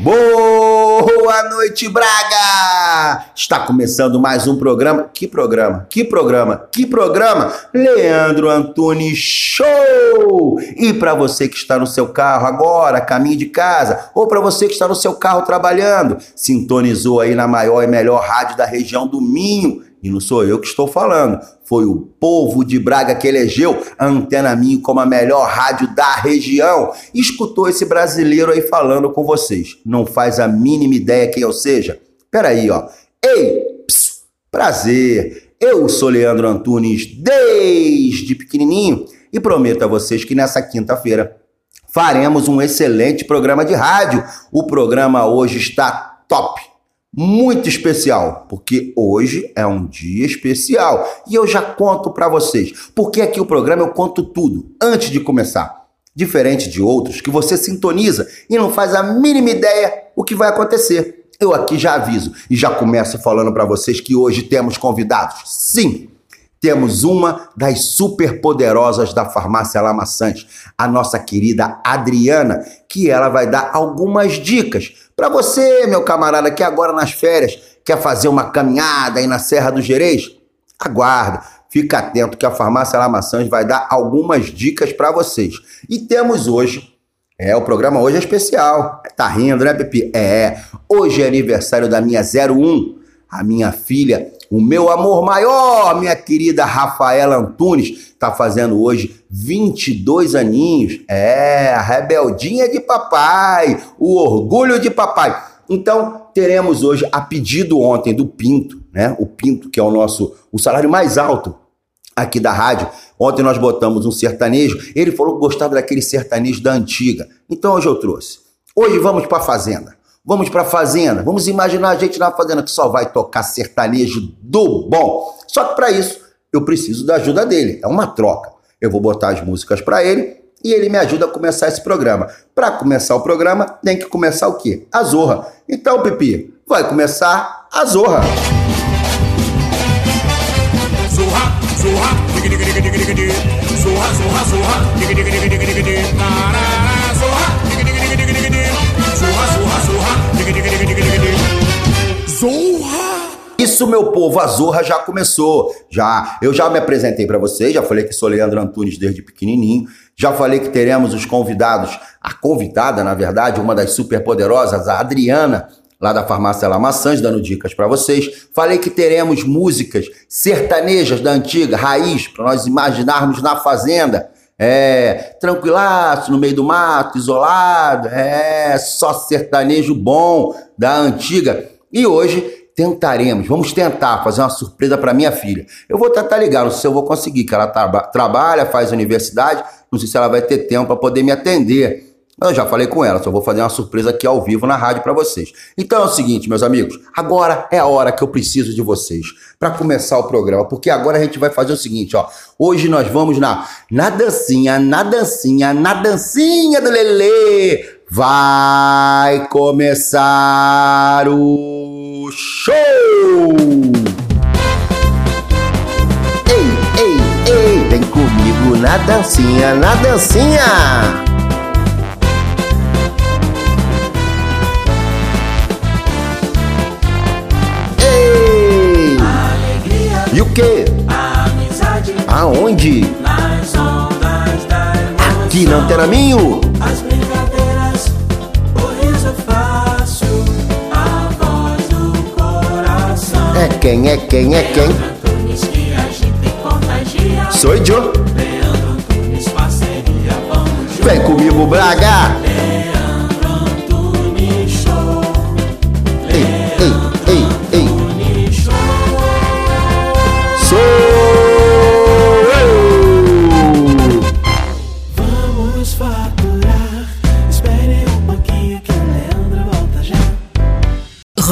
Boa noite, Braga! Está começando mais um programa. Que programa? Que programa? Que programa? Leandro Antunes Show! E para você que está no seu carro agora, caminho de casa, ou para você que está no seu carro trabalhando, sintonizou aí na maior e melhor rádio da região do Minho e não sou eu que estou falando, foi o povo de Braga que elegeu a Antena Minho como a melhor rádio da região. Escutou esse brasileiro aí falando com vocês. Não faz a mínima ideia quem eu seja? Peraí, ó. Ei, psiu, prazer. Eu sou Leandro Antunes desde pequenininho e prometo a vocês que nessa quinta-feira faremos um excelente programa de rádio. O programa hoje está top muito especial, porque hoje é um dia especial e eu já conto para vocês, porque aqui o programa eu conto tudo antes de começar. Diferente de outros que você sintoniza e não faz a mínima ideia o que vai acontecer. Eu aqui já aviso e já começo falando para vocês que hoje temos convidados. Sim, temos uma das superpoderosas da farmácia Lamaçante, a nossa querida Adriana, que ela vai dar algumas dicas para você, meu camarada, que agora nas férias quer fazer uma caminhada aí na Serra do Gerês. Aguarda, fica atento que a farmácia Lamaçãs vai dar algumas dicas para vocês. E temos hoje é, o programa hoje é especial. Tá rindo, né, Pepe? É, hoje é aniversário da minha 01, a minha filha o meu amor maior, minha querida Rafaela Antunes, está fazendo hoje 22 aninhos. É, a rebeldinha de papai, o orgulho de papai. Então, teremos hoje, a pedido ontem do Pinto, né? O Pinto, que é o nosso, o salário mais alto aqui da rádio. Ontem nós botamos um sertanejo. Ele falou que gostava daquele sertanejo da antiga. Então hoje eu trouxe. Hoje vamos para a fazenda. Vamos para a fazenda. Vamos imaginar a gente na fazenda que só vai tocar sertanejo do bom. Só que para isso eu preciso da ajuda dele. É uma troca. Eu vou botar as músicas para ele e ele me ajuda a começar esse programa. Para começar o programa, tem que começar o quê? A zorra. Então, Pipi, vai começar a zorra. Zorra, zorra, zorra, zorra, zorra, Zorra! Isso, meu povo, a Zorra já começou. Já, eu já me apresentei para vocês, já falei que sou Leandro Antunes desde pequenininho. Já falei que teremos os convidados, a convidada, na verdade, uma das superpoderosas, a Adriana, lá da farmácia La Maçãs, dando dicas para vocês. Falei que teremos músicas sertanejas da antiga, raiz, para nós imaginarmos na fazenda. É, tranquilaço, no meio do mato, isolado, é, só sertanejo bom da antiga. E hoje tentaremos, vamos tentar fazer uma surpresa para minha filha. Eu vou tentar ligar, não sei se eu vou conseguir, que ela traba, trabalha, faz universidade, não sei se ela vai ter tempo para poder me atender. Eu já falei com ela, só vou fazer uma surpresa aqui ao vivo na rádio para vocês. Então é o seguinte, meus amigos, agora é a hora que eu preciso de vocês para começar o programa, porque agora a gente vai fazer o seguinte, ó. Hoje nós vamos na na dancinha, na dancinha, na dancinha do Lelê. Vai começar o show! Ei, ei, ei, vem comigo na dancinha, na dancinha! Aonde? Nas ondas da emoção. Aqui na Antena Minho. As brincadeiras, o riso fácil, a voz do coração. É quem, é quem, é quem? Antunes que agita e contagia. Sou eu. Leandro Antunes, parceria, vamos Vem comigo, Braga.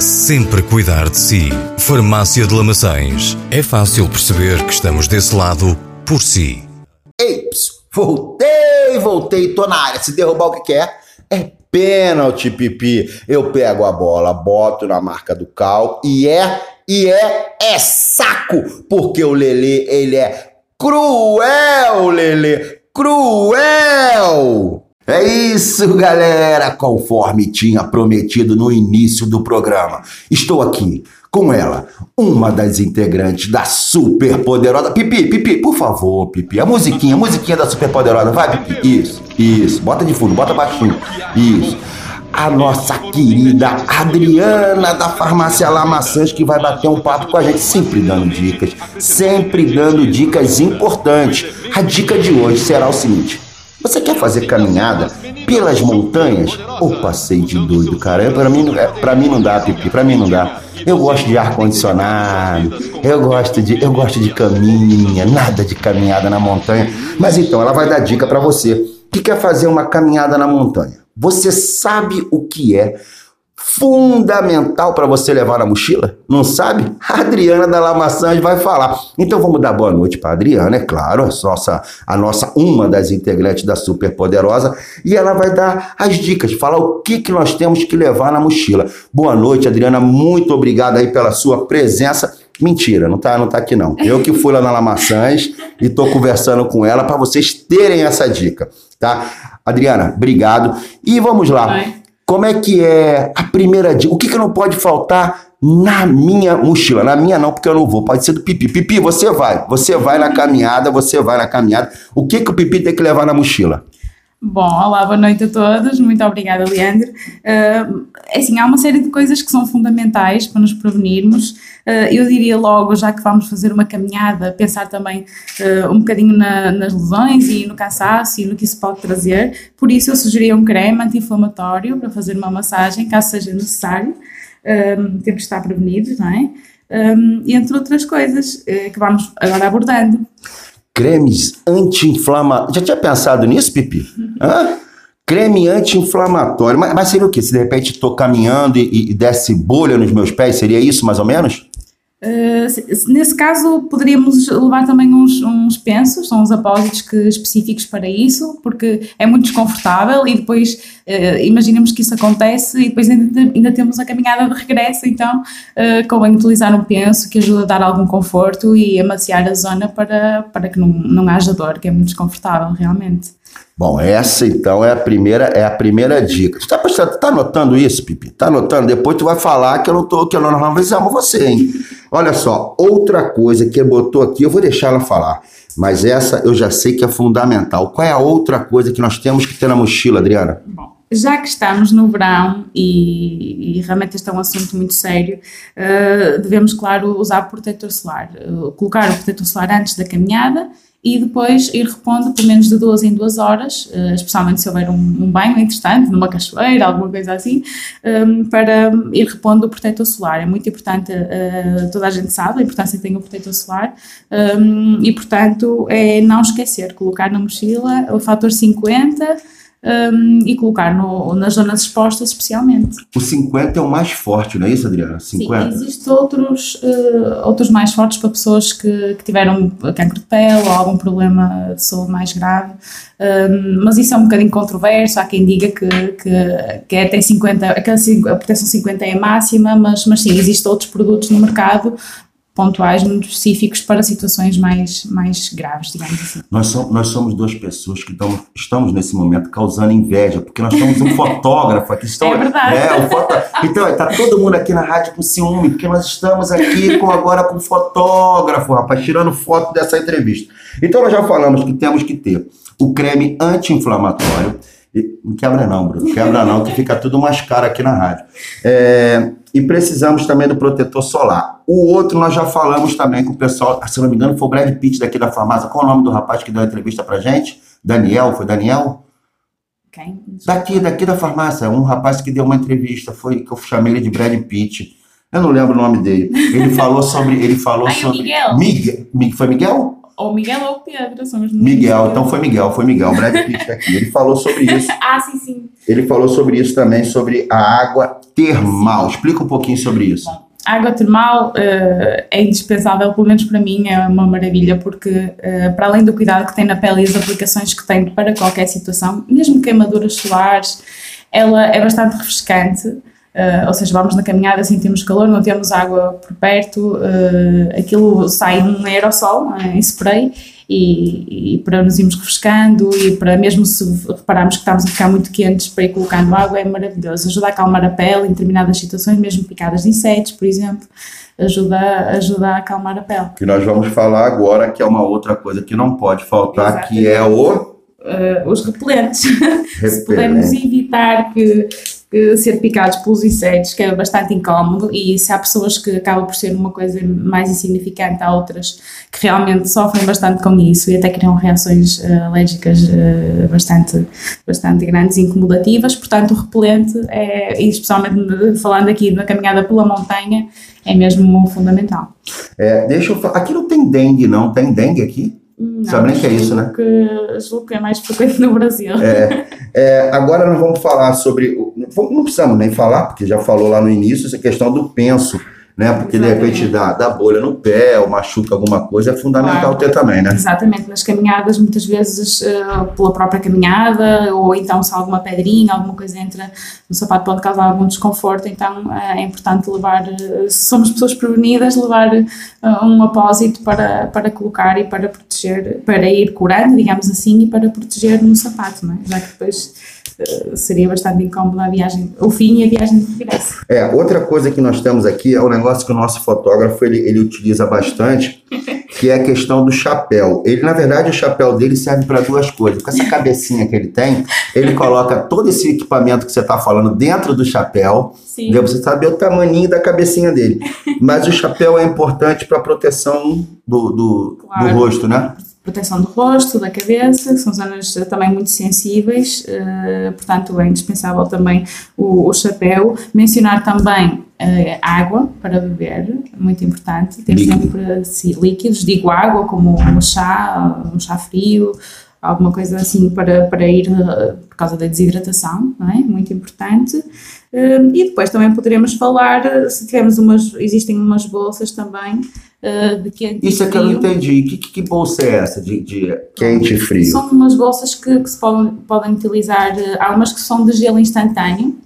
sempre cuidar de si. Farmácia de Lamaçães. É fácil perceber que estamos desse lado por si. Ei, voltei, voltei, tô na área. Se derrubar o que quer, é pênalti, pipi. Eu pego a bola, boto na marca do cal e é, e é, é saco, porque o Lelê, ele é cruel, Lelê, cruel. É isso, galera, conforme tinha prometido no início do programa. Estou aqui com ela, uma das integrantes da Super Poderosa. Pipi, Pipi, por favor, Pipi, a musiquinha, a musiquinha da Super Poderosa. Vai, Pipi. Isso, isso. Bota de fundo, bota baixinho. Isso. A nossa querida Adriana da Farmácia Lamaçãs que vai bater um papo com a gente, sempre dando dicas, sempre dando dicas importantes. A dica de hoje será o seguinte: você quer fazer caminhada pelas montanhas? Ou passeio de doido, cara? Para mim, pra mim não dá, Pipi, pra mim não dá. Eu gosto de ar condicionado, eu gosto de, eu gosto de caminha, nada de caminhada na montanha. Mas então, ela vai dar dica para você que quer fazer uma caminhada na montanha. Você sabe o que é fundamental para você levar na mochila? Não sabe? A Adriana da Lamaçãs vai falar. Então vamos dar boa noite para a Adriana, é claro, a nossa, a nossa uma das integrantes da Super Poderosa, e ela vai dar as dicas, falar o que, que nós temos que levar na mochila. Boa noite, Adriana, muito obrigado aí pela sua presença. Mentira, não tá, não tá aqui não. Eu que fui lá na Lamaçãs e tô conversando com ela para vocês terem essa dica, tá? Adriana, obrigado. E vamos lá. Vai. Como é que é a primeira dica? O que, que não pode faltar na minha mochila? Na minha não, porque eu não vou. Pode ser do Pipi. Pipi, você vai. Você vai na caminhada, você vai na caminhada. O que, que o Pipi tem que levar na mochila? Bom, olá, boa noite a todos. Muito obrigada, Leandro. Uh, assim, há uma série de coisas que são fundamentais para nos prevenirmos. Uh, eu diria logo, já que vamos fazer uma caminhada, pensar também uh, um bocadinho na, nas lesões e no cansaço e no que isso pode trazer. Por isso, eu sugeria um creme anti-inflamatório para fazer uma massagem, caso seja necessário. temos que estar prevenidos, não é? Um, entre outras coisas que vamos agora abordando cremes anti-inflamatórios. Já tinha pensado nisso, Pipi? Hã? Creme anti-inflamatório. Mas, mas, seria o quê? Se de repente estou caminhando e, e desce bolha nos meus pés, seria isso mais ou menos? Uh, nesse caso, poderíamos levar também uns, uns pensos, são uns apósitos que, específicos para isso, porque é muito desconfortável e depois uh, imaginemos que isso acontece e depois ainda, ainda temos a caminhada de regresso, então uh, convém utilizar um penso que ajuda a dar algum conforto e amaciar a zona para, para que não, não haja dor, que é muito desconfortável realmente. Bom, essa então é a primeira, é a primeira dica. Tu tá, tá anotando isso, Pipi? Tá anotando? Depois tu vai falar que eu não tô, que eu não avisamos você, hein? Olha só, outra coisa que botou aqui, eu vou deixar ela falar, mas essa eu já sei que é fundamental. Qual é a outra coisa que nós temos que ter na mochila, Adriana? Bom, já que estamos no verão e, e, realmente este é um assunto muito sério, uh, devemos, claro, usar protetor solar. Uh, colocar o protetor solar antes da caminhada e depois ir repondo pelo menos de duas em duas horas, uh, especialmente se houver um, um, banho interessante, numa cachoeira, alguma coisa assim, ehm, para ir repondo o protetor solar. É muito importante, uh, toda a gente sabe a importância que tem o protetor solar ehm, e, portanto, é não esquecer, colocar na mochila o fator 50 um, e colocar no, nas zonas expostas especialmente. O 50 é o mais forte, não é isso, Adriana? 50? Sim, existem outros, uh, outros mais fortes para pessoas que, que tiveram cancro de pele ou algum problema de saúde mais grave, um, mas isso é um bocadinho controverso, há quem diga que, que, que é até 50, que a proteção 50 é a máxima, mas, mas sim, existem outros produtos no mercado pontuais, muito específicos para situações mais, mais graves, digamos assim. Nós, somos, nós somos duas pessoas que estamos, estamos nesse momento causando inveja, porque nós temos um fotógrafo aqui. Estão, é verdade. É, o foto, então, está todo mundo aqui na rádio com ciúme, porque nós estamos aqui com, agora com fotógrafo, rapaz, tirando foto dessa entrevista. Então, nós já falamos que temos que ter o creme anti-inflamatório, não quebra não, Bruno. Quebra não, que fica tudo mais caro aqui na rádio. É, E precisamos também do protetor solar. O outro nós já falamos também com o pessoal, se não me engano, foi o Brad Pitt daqui da farmácia. Qual é o nome do rapaz que deu a entrevista pra gente? Daniel, foi Daniel? Quem? Daqui, daqui da farmácia, um rapaz que deu uma entrevista, foi que eu chamei ele de Brad Pitt. Eu não lembro o nome dele. Ele falou sobre. Ele falou o sobre. Miguel. Miguel. Mi- Foi Miguel? Ou Miguel ou Pedro, somos Miguel, então foi Miguel, foi Miguel. Brad Pitt tá aqui. Ele falou sobre isso. Ah, sim, sim. Ele falou sobre isso também, sobre a água termal. Explica um pouquinho sobre isso. A água termal eh, é indispensável, pelo menos para mim, é uma maravilha, porque eh, para além do cuidado que tem na pele e as aplicações que tem para qualquer situação, mesmo queimaduras solares, ela é bastante refrescante. Eh, ou seja, vamos na caminhada, sentimos calor, não temos água por perto, eh, aquilo sai um aerossol eh, em spray e, e para nos irmos refrescando e para mesmo se repararmos que estamos a ficar muito quentes para ir colocando água é maravilhoso. Ajuda a acalmar a pele em determinadas situações, mesmo picadas de insetos, por exemplo, ajuda, ajuda a acalmar a pele. Que nós vamos falar agora, que é uma outra coisa que não pode faltar, que é o Uh, os repelentes. se pudermos evitar que ser picados pelos insetos, que é bastante incómodo, e se há pessoas que acaba por ser uma coisa mais insignificante, há outras que realmente sofrem bastante com isso e até criam reações uh, alérgicas uh, bastante, bastante grandes e incomodativas. Portanto, o repelente, é, especialmente falando aqui na caminhada pela montanha, é mesmo fundamental. É, deixa eu falar. Aqui não tem dengue, não. Tem dengue aqui? Não, Sabe nem que é isso, né? Que, julgo que é mais frequente no Brasil. É, agora nós vamos falar sobre. Não precisamos nem falar, porque já falou lá no início, essa questão do penso, né? Porque de repente dá, dá bolha no pé ou machuca alguma coisa, é fundamental Claro. ter também, né? Exatamente, nas caminhadas, muitas vezes eh, pela própria caminhada, ou então se alguma pedrinha, alguma coisa entra no sapato pode causar algum desconforto, então eh, é importante levar, eh, se somos pessoas prevenidas, levar um apósito para, para colocar e para proteger, para ir curando, digamos assim, e para proteger no sapato, não é? já que depois seria bastante incómodo a viagem, o fim e a viagem de regresso. É, outra coisa que nós temos aqui é um negócio que o nosso fotógrafo ele, ele utiliza bastante, que é a questão do chapéu. Ele, na verdade, o chapéu dele serve para duas coisas. Com essa cabecinha que ele tem, ele coloca todo esse equipamento que você está falando dentro do chapéu. Entendeu? Você saber o tamanho da cabecinha dele. Mas o chapéu é importante para proteção do, do, Claro. do rosto, né? Proteção do rosto, da cabeça, que são zonas eh, também muito sensíveis, eh, portanto é indispensável também o, o chapéu. Mencionar também eh, água para beber, muito importante. Ter Líquido. sempre sim, líquidos, digo água, como um chá, um chá frio, alguma coisa assim para, para ir eh, por causa da desidratação, não é? Muito importante. Eh, e depois também poderemos falar, se tivermos umas, existem umas bolsas também eh, de quente Isso é que eu não entendi. Que, que, que bolsa é essa de, de quente e frio? São umas bolsas que, que se podem, podem utilizar, eh, há umas que são de gelo instantâneo,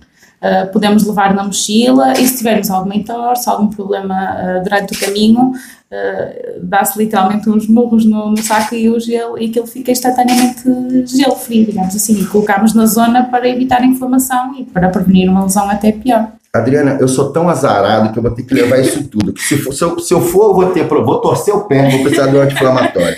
eh, podemos levar na mochila e se tivermos alguma entorse, algum problema eh, durante o caminho, eh, dá-se literalmente uns murros no, no saco e o gelo e aquilo fica instantaneamente gelo frio, digamos assim, e colocamos na zona para evitar inflamação e para prevenir uma lesão até pior. Adriana, eu sou tão azarado que eu vou ter que levar isso tudo. Se, for, se, eu, se eu for, eu vou ter vou torcer o pé, vou precisar de um anti-inflamatório.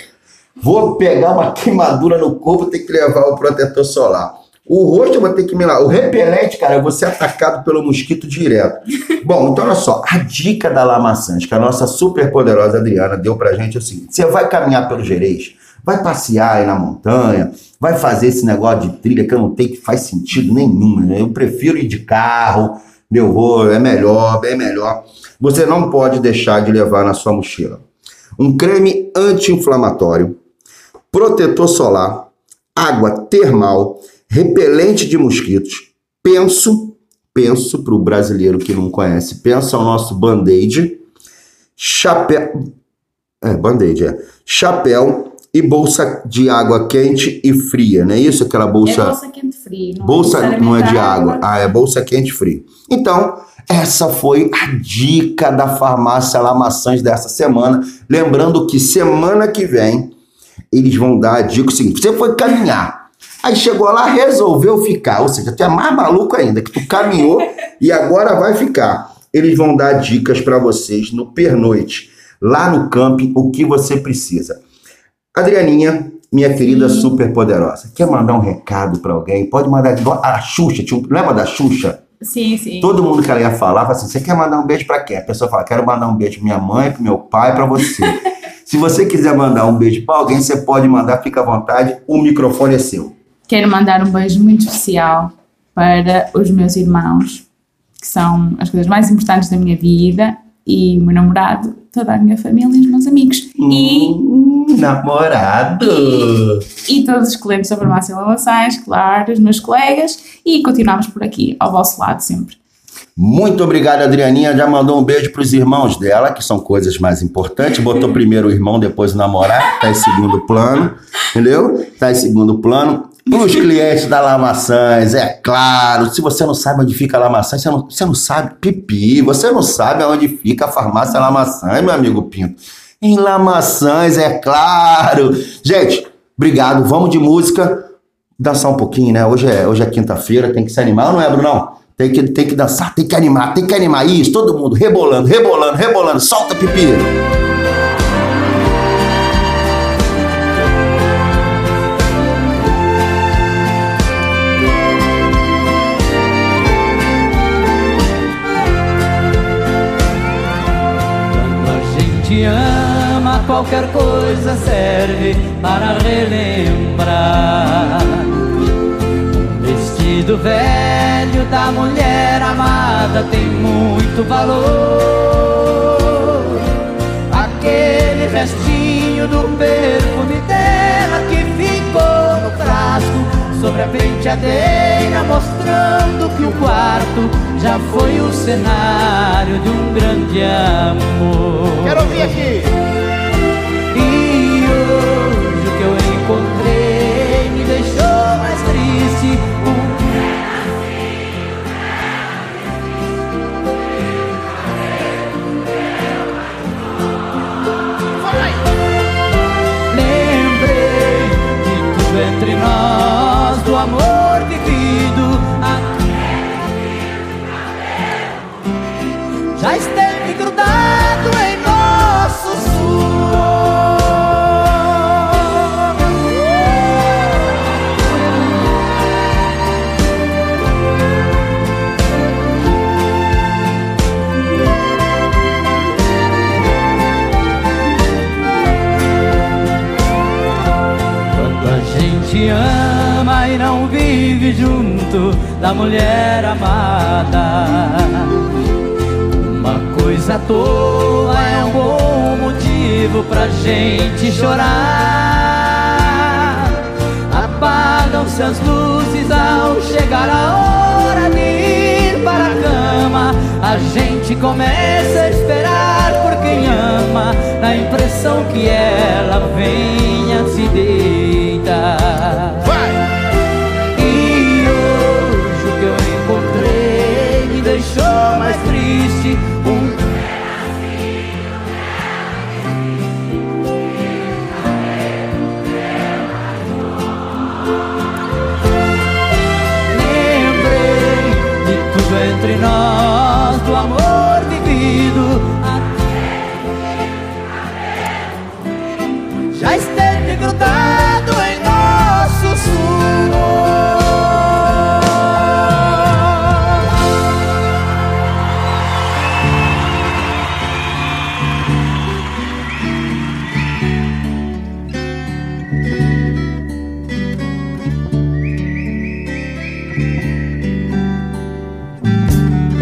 Vou pegar uma queimadura no corpo, ter que levar o protetor solar. O rosto eu vou ter que me lá. O repelente, cara, eu vou ser atacado pelo mosquito direto. Bom, então olha só. A dica da Lamaçãs, que a nossa super poderosa Adriana deu pra gente é o seguinte: você vai caminhar pelo Gerês, vai passear aí na montanha, vai fazer esse negócio de trilha que eu não tenho que faz sentido nenhum. Né? Eu prefiro ir de carro, eu vou, é melhor, bem melhor. Você não pode deixar de levar na sua mochila um creme anti-inflamatório, protetor solar, água termal, repelente de mosquitos. Penso, penso para o brasileiro que não conhece, pensa o nosso band-aid, chapéu, é, band-aid, é, chapéu e bolsa de água quente e fria, não é isso? Aquela bolsa... É bolsa quente frio, não Bolsa necessariamente não é de água. água. Ah, é bolsa quente frio. Então, essa foi a dica da farmácia La Maçãs dessa semana. Lembrando que semana que vem eles vão dar a dica o seguinte: você foi caminhar. Aí chegou lá, resolveu ficar. Ou seja, tu é mais maluco ainda, que tu caminhou e agora vai ficar. Eles vão dar dicas para vocês no pernoite, lá no camping, o que você precisa. Adrianinha, minha querida super poderosa, quer mandar um recado para alguém? Pode mandar igual a Xuxa. Tinha um, lembra da Xuxa? Sim, sim. Todo mundo que ela ia falar, fala assim: você quer mandar um beijo pra quem? A pessoa fala: quero mandar um beijo pra minha mãe, pro meu pai, pra você. Se você quiser mandar um beijo pra alguém, você pode mandar, fica à vontade, o microfone é seu. Quero mandar um beijo muito especial para os meus irmãos, que são as coisas mais importantes da minha vida, e o meu namorado, toda a minha família e os meus amigos. E, Hum, namorado! e todos os clientes da farmácia Lavaçães, claro, os meus colegas, e continuamos por aqui, ao vosso lado sempre. Muito obrigado, Adrianinha. Já mandou um beijo pros irmãos dela, que são coisas mais importantes. Botou primeiro o irmão, depois o namorado. Tá em segundo plano, entendeu? Tá em segundo plano. Os clientes da Lamaçãs, é claro. Se você não sabe onde fica a Lamaçãs, você não, você não sabe pipi. Você não sabe onde fica a farmácia Lamaçãs, meu amigo Pinto. Em Lamaçãs, é claro. Gente, obrigado. Vamos de música. Dançar um pouquinho, né? Hoje é, hoje é quinta-feira, tem que se animar, não é, Brunão? Tem que, tem que dançar, tem que animar, tem que animar. Isso, todo mundo rebolando, rebolando, rebolando. Solta, pipi. Ama, qualquer coisa serve para relembrar. Um vestido velho da mulher amada tem muito valor. Aquele restinho do perfume dela que ficou no frasco sobre a penteadeira, mostrando que o quarto já foi o cenário de um grande amor. Quero ouvir aqui. Amor da mulher amada. Uma coisa à toa é um bom motivo pra gente chorar. Apagam-se as luzes ao chegar a hora de ir para a cama. A gente começa a esperar por quem ama, na impressão que ela venha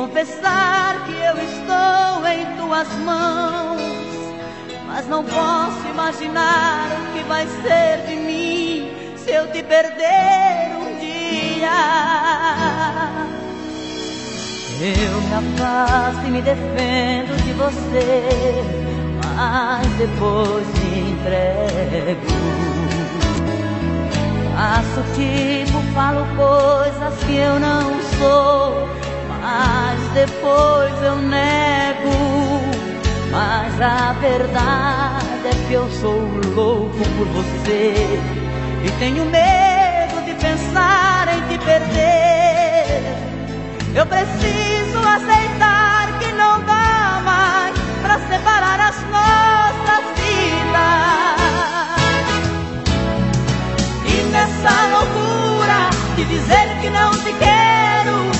confessar que eu estou em tuas mãos. Mas não posso imaginar o que vai ser de mim se eu te perder um dia. Eu me afasto e me defendo de você, mas depois me entrego. Faço tipo, falo coisas que eu não sou, mas depois eu nego. Mas a verdade é que eu sou louco por você e tenho medo de pensar em te perder. Eu preciso aceitar que não dá mais pra separar as nossas vidas. E nessa loucura de dizer que não te quero,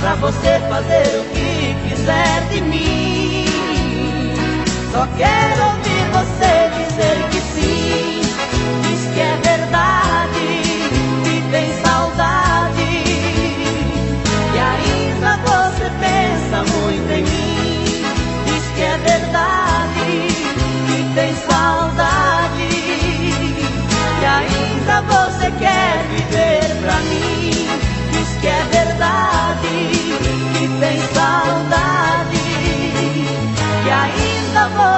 pra você fazer o que quiser de mim. Só quero ouvir você dizer que sim. Diz que é verdade, que tem saudade. E ainda você pensa muito em mim. Diz que é verdade, que tem saudade. E ainda você quer viver pra mim. Diz que é verdade,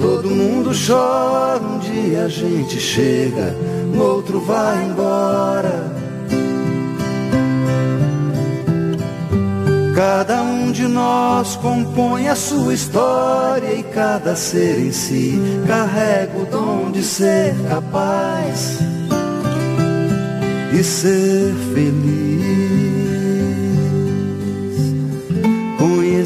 todo mundo chora um dia a gente chega, no outro vai embora. Cada um de nós compõe a sua história e cada ser em si carrega o dom de ser capaz e ser feliz.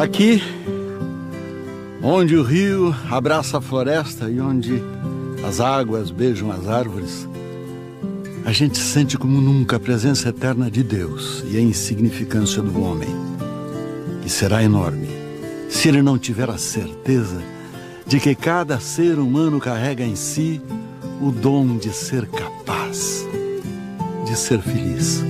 Aqui, onde o rio abraça a floresta e onde as águas beijam as árvores, a gente sente como nunca a presença eterna de Deus e a insignificância do homem, que será enorme se ele não tiver a certeza de que cada ser humano carrega em si o dom de ser capaz de ser feliz.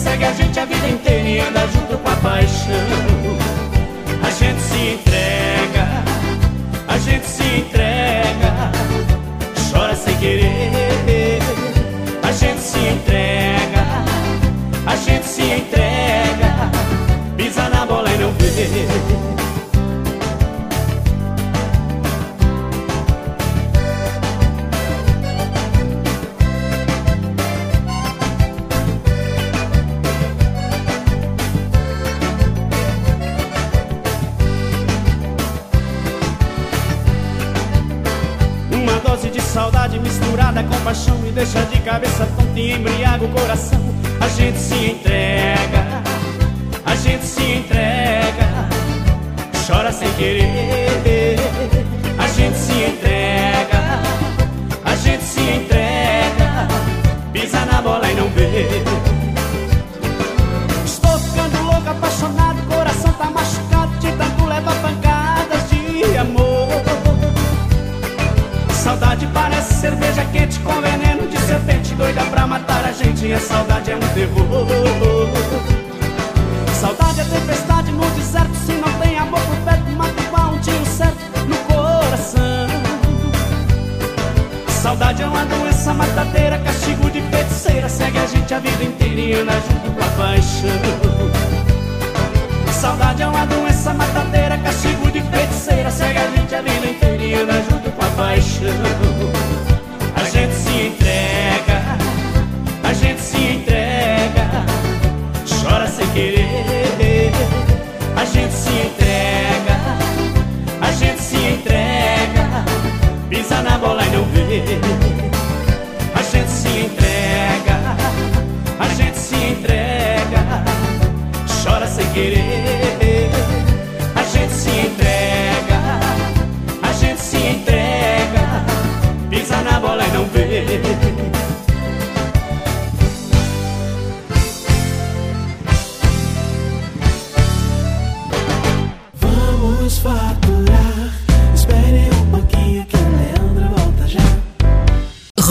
segue a gente a vida inteira e anda junto com a paixão. pena junto com a paixão.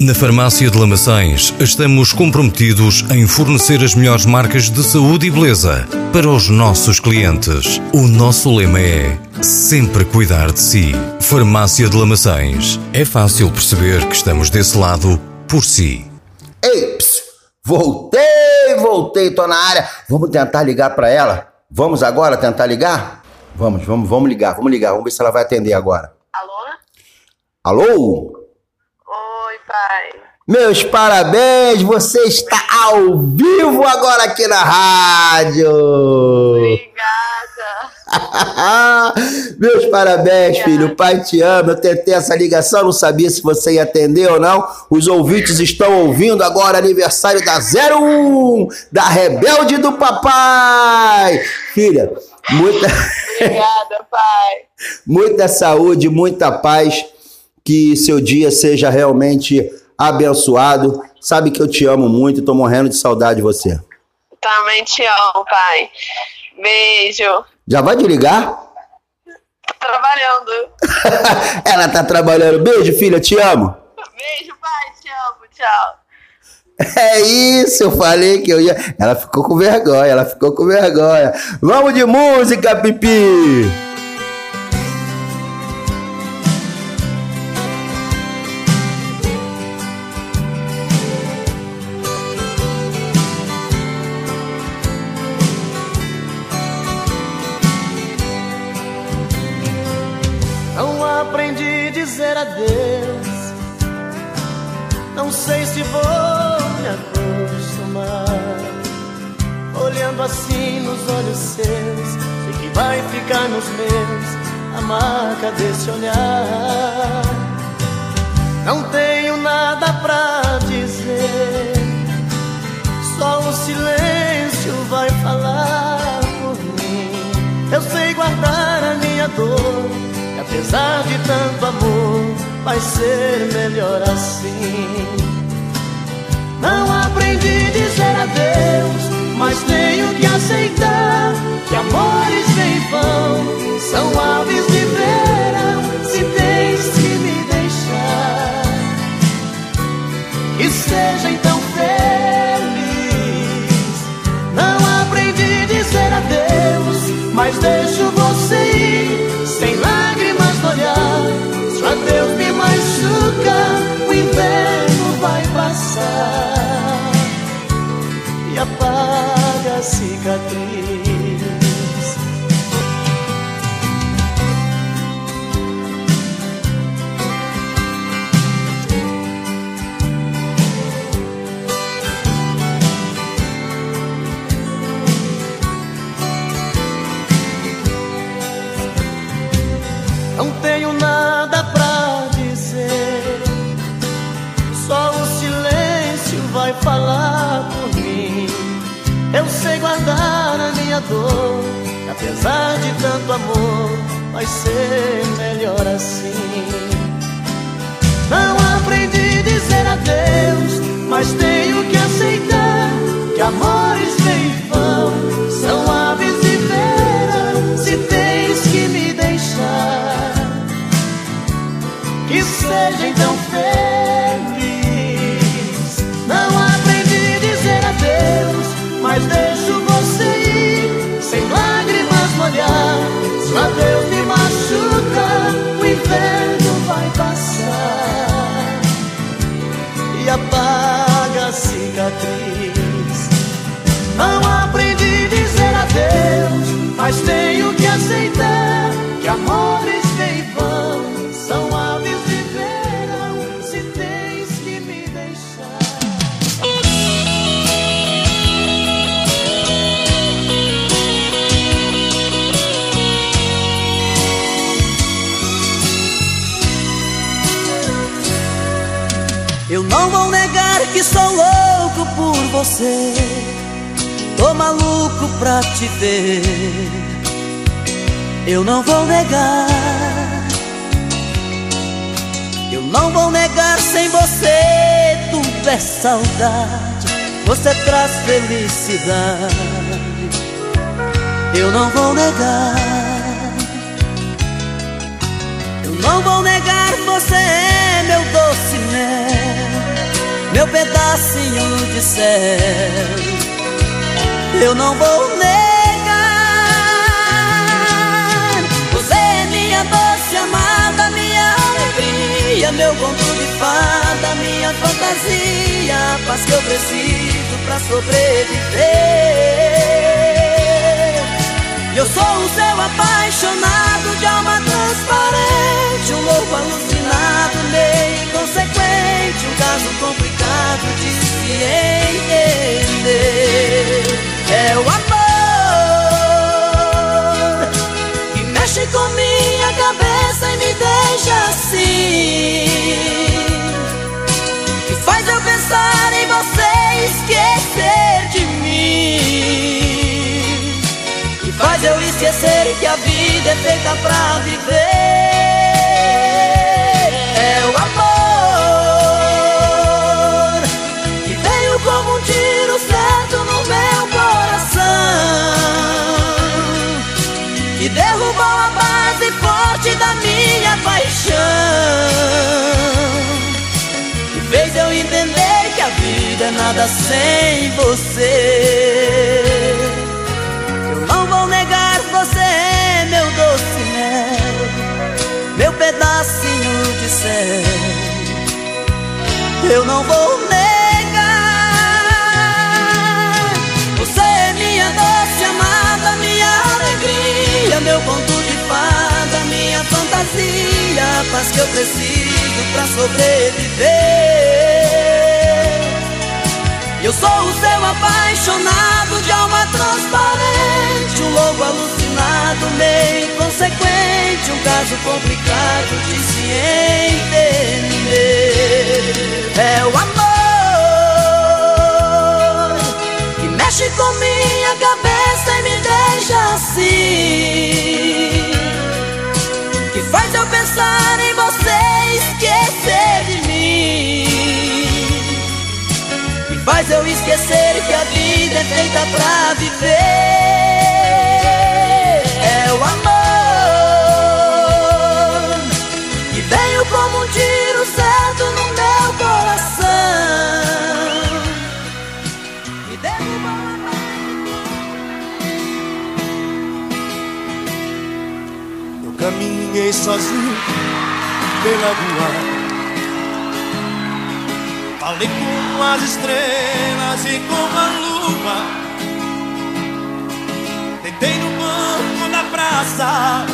Na Farmácia de Lamaçães, estamos comprometidos em fornecer as melhores marcas de saúde e beleza para os nossos clientes. O nosso lema é sempre cuidar de si. Farmácia de Lamaçães. É fácil perceber que estamos desse lado por si. Ei, ps, voltei, voltei, tô na área. Vamos tentar ligar pra ela? Vamos agora tentar ligar? Vamos, vamos, vamos ligar, vamos ligar. Vamos ver se ela vai atender agora. Alô? Alô? Pai. Meus parabéns, você está ao vivo agora aqui na rádio. Obrigada. Meus parabéns, filho. O pai te ama. Eu tentei essa ligação, não sabia se você ia atender ou não. Os ouvintes estão ouvindo agora aniversário da 01, da Rebelde do Papai. Filha, muita, Obrigada, pai. muita saúde, muita paz. Que seu dia seja realmente abençoado. Sabe que eu te amo muito, tô morrendo de saudade de você. Também te amo, pai. Beijo. Já vai te ligar? Tô trabalhando. Ela tá trabalhando. Beijo, filha, te amo. Beijo, pai. Te amo. Tchau. É isso, eu falei que eu ia. Ela ficou com vergonha, ela ficou com vergonha. Vamos de música, Pipi! i cicatriz. Você. Tô maluco pra te ver. Eu não vou negar. Eu não vou negar sem você. Tudo é saudade. Você traz felicidade. Eu não vou negar. Eu não vou negar. Você é meu doce mel. Meu pedacinho de céu. Eu não vou negar. doce amada, minha alegria, meu conto de fada, minha fantasia, a paz que eu preciso pra sobreviver. Eu sou o seu apaixonado de alma transparente, um louco alucinado, meio inconsequente, caso complicado de se entender. É o amor que mexe comigo cabeça e me deixa assim. Que faz eu pensar em você e esquecer de mim. Que faz eu esquecer que a vida é feita pra viver da minha paixão. E fez eu entender que a vida é nada sem você. Eu não vou negar, você é meu doce mel Meu pedacinho de céu. Eu não vou negar fantasia A paz que eu preciso pra sobreviver. Eu sou o seu apaixonado de alma transparente Um louco alucinado, meio inconsequente Um caso complicado de se entender. É o amor que mexe com minha cabeça e me deixa assim faz eu pensar em você esquecer de mim. Que faz eu esquecer que a vida é feita pra viver pela rua. Falei com as estrelas e com a lua. Deitei no banco da praça.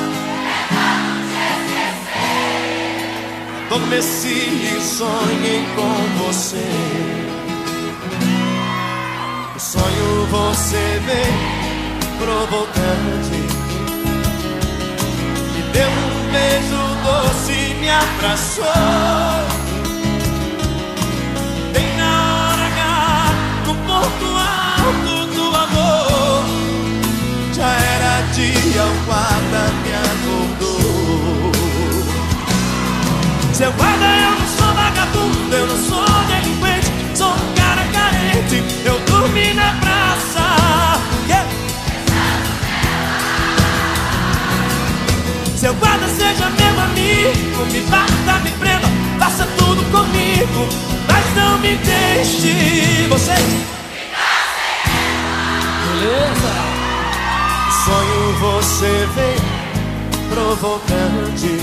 Adormeci e sonhei com você. O sonho você veio provocante. Me deu um beijo doce me abraçou. Bem na hora H, no ponto alto do amor. Já era dia, o guarda me acordou. Seu guarda, eu não sou vagabundo, eu não sou delinquente. Sou um cara carente, eu dormi na praça. Yeah. Seu guarda seja meu amigo Me bata, me prenda, faça tudo comigo Mas não me deixe Você. Beleza? Sonho você vem provocante.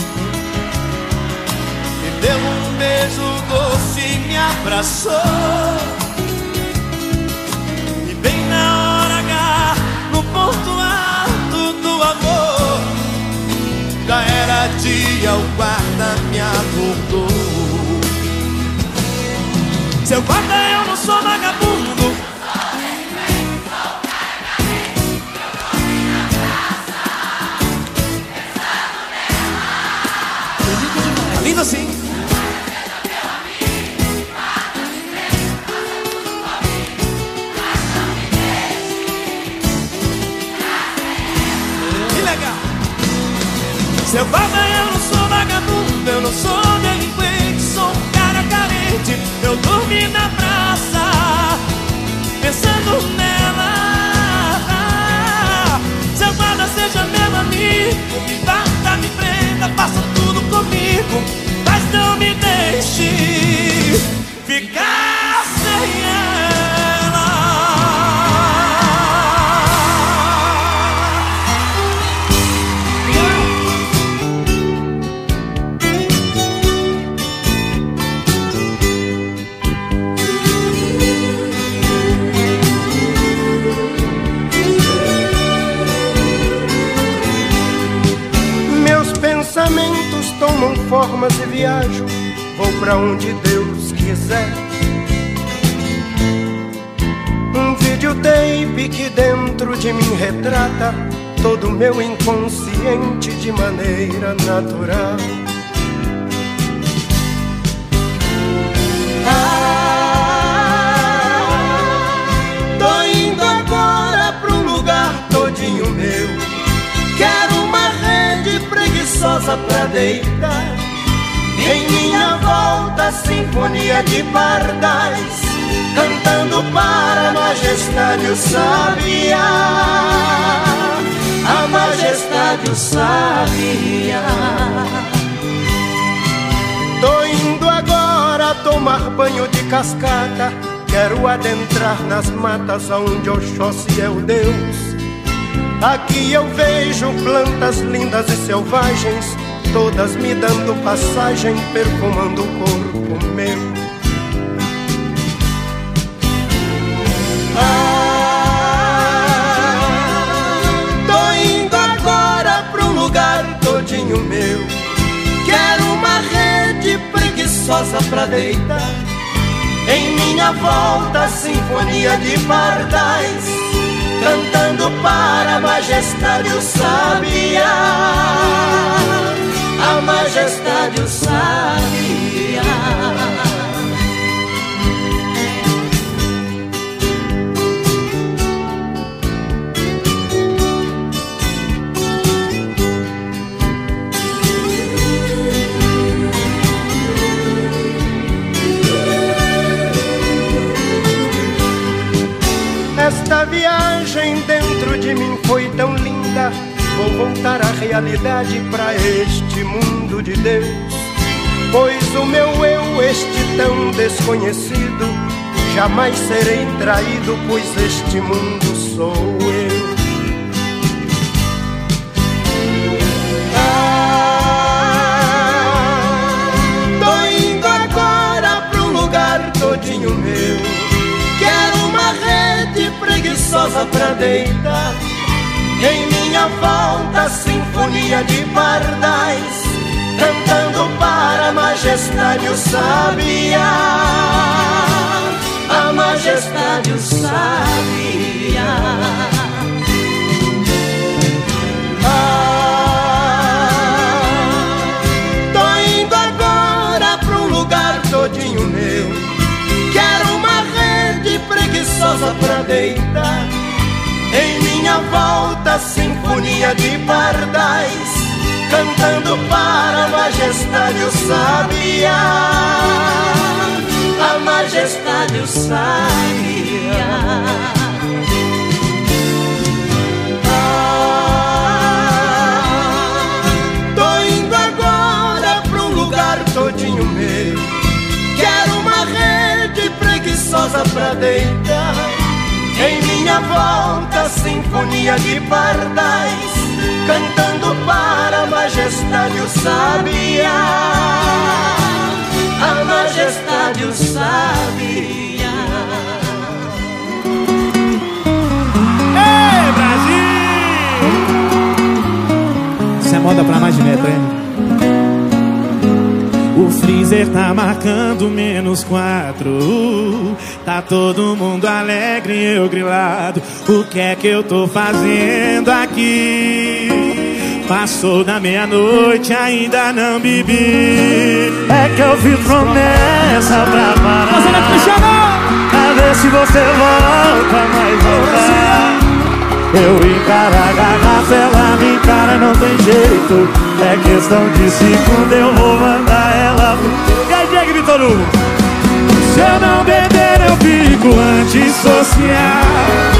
Me deu um beijo doce e me abraçou. E bem na hora H No ponto dia, o guarda me acordou Seu guarda, Selvagem, eu não sou vagabundo, eu não sou delinquente, sou um cara carente. Eu dormi na praça, pensando nela. Seu guarda seja meu amigo, me bata, me prenda, faça tudo comigo, mas não me deixe formas e viajo, vou pra onde Deus quiser. Um videotape que dentro de mim retrata todo meu inconsciente de maneira natural. Tô indo agora pra um lugar todinho meu. Quero uma rede preguiçosa pra deitar. Em minha volta, sinfonia de pardais, cantando para a majestade o sabiá. A majestade o sabiá. Tô indo agora tomar banho de cascata. Quero adentrar nas matas onde Oxóssi é o Deus. Aqui eu vejo plantas lindas e selvagens, todas me dando passagem, perfumando o corpo meu. Tô indo agora pra um lugar todinho meu. Quero uma rede preguiçosa pra deitar. Em minha volta, sinfonia de pardais, cantando para a majestade o sabiá. A majestade o sabiá. Esta viagem dentro de mim foi tão linda. Vou voltar à realidade para este mundo de Deus. Pois o meu eu, este tão desconhecido, jamais serei traído, pois este mundo sou eu. Tô indo agora pra um lugar todinho meu. Quero uma rede preguiçosa pra deitar. Em volta, sinfonia de pardais, cantando para a majestade o sabiá. A majestade o sabiá. Tô indo agora pra um lugar todinho meu. Quero uma rede preguiçosa pra deitar. Minha volta, sinfonia de pardais, cantando para a majestade o sabiá. A majestade o sabiá. Tô indo agora pra um lugar todinho meu. Quero uma rede preguiçosa pra deitar. Em minha volta, sinfonia de pardais, cantando para a majestade o sabiá. A majestade o sabiá. Ei, Brasil! Isso é moda pra mais de metro, hein? O freezer tá marcando menos quatro. Tá todo mundo alegre e eu grilado. O que é que eu tô fazendo aqui? Passou da meia-noite, ainda não bebi. É que eu fiz promessa pra parar. Pra ver se você volta, mas voltar. Eu encaro a garrafa, ela me encara, não tem jeito. É questão de segundo, eu vou mandar pro. E aí, Diego Vitor Hugo? Se eu não beber, eu fico antissocial.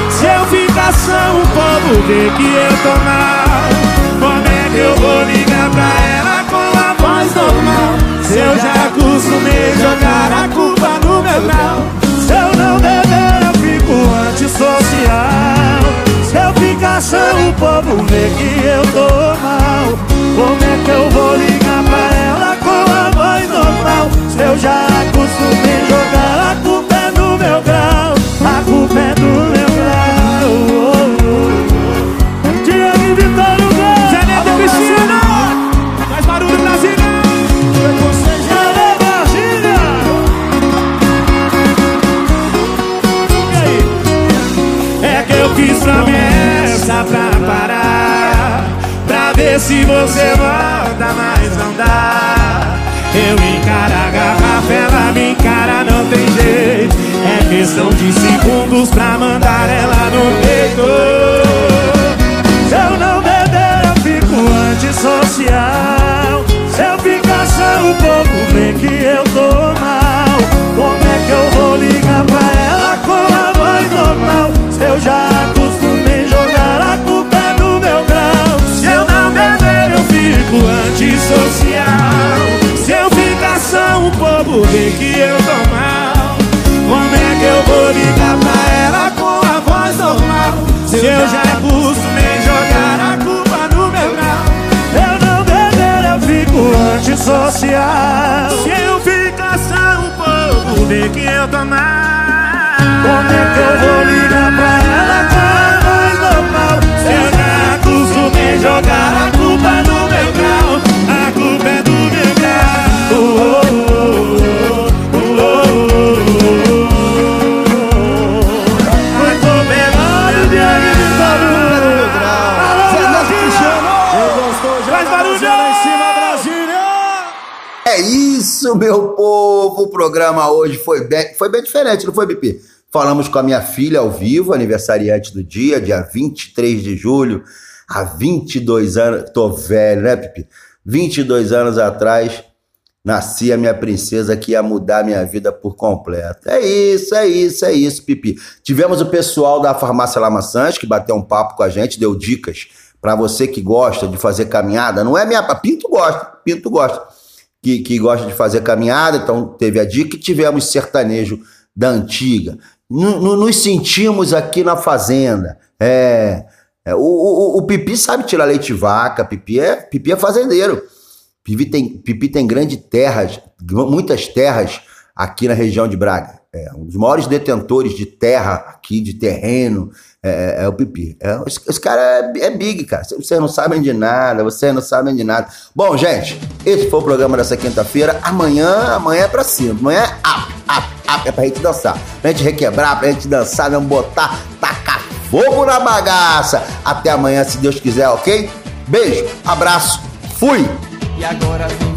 Se eu ficar são, o povo vê que eu tô mal. Como é que eu vou ligar pra ela com a voz normal? Se eu já acostumei jogar a culpa no meu grau. Se eu não beber, eu fico antissocial. Se eu ficar são, o povo vê que eu tô mal. Como é que eu vou ligar pra ela eu já acostumei jogar a culpa é no meu grau. A culpa é do meu grau. Diego Vitor Hugo, Zé Neto Cristina. Faz barulho Brasília. Alô, Brasília. E aí? É que eu fiz promessa pra parar Pra ver se você volta, mas não dá Eu encaro a garrafa, ela me encara, não tem jeito. É questão de segundos pra mandar ela no peito. Se eu não beber, eu fico antissocial. Se eu ficar só, o programa hoje foi bem, foi bem diferente, não foi, Bipi? Falamos com a minha filha ao vivo, aniversariante do dia, dia 23 de julho, há 22 anos. Tô velho, né, Pipi? 22 anos atrás, nasci a minha princesa que ia mudar minha vida por completo. É isso, é isso, é isso, Pipi. Tivemos o pessoal da Farmácia Lamaçãs que bateu um papo com a gente, deu dicas para você que gosta de fazer caminhada. Não é minha. Pinto gosta, Pinto gosta. Que, que gosta de fazer caminhada, então teve a dica e tivemos sertanejo da antiga. Nos sentimos aqui na fazenda. É. é, o, o, o Pipi sabe tirar leite de vaca, Pipi é, Pipi é fazendeiro. Pipi tem, Pipi tem grandes terras, muitas terras aqui na região de Braga. É um dos maiores detentores de terra aqui, de terreno, é, é o Pipi. É, esse cara é, é big, cara. Vocês não sabem de nada, vocês não sabem de nada. Bom, gente, esse foi o programa dessa quinta-feira. Amanhã, amanhã é pra cima. Amanhã é up, up, up. É pra gente dançar. Pra gente requebrar, pra gente dançar, vamos botar, tacar fogo na bagaça. Até amanhã, se Deus quiser, ok? Beijo, abraço, fui! E agora vem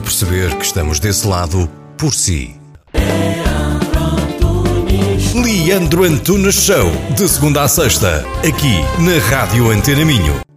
perceber que estamos desse lado por si. Leandro Antunes Show, de segunda a sexta, aqui na Rádio Antena Minho.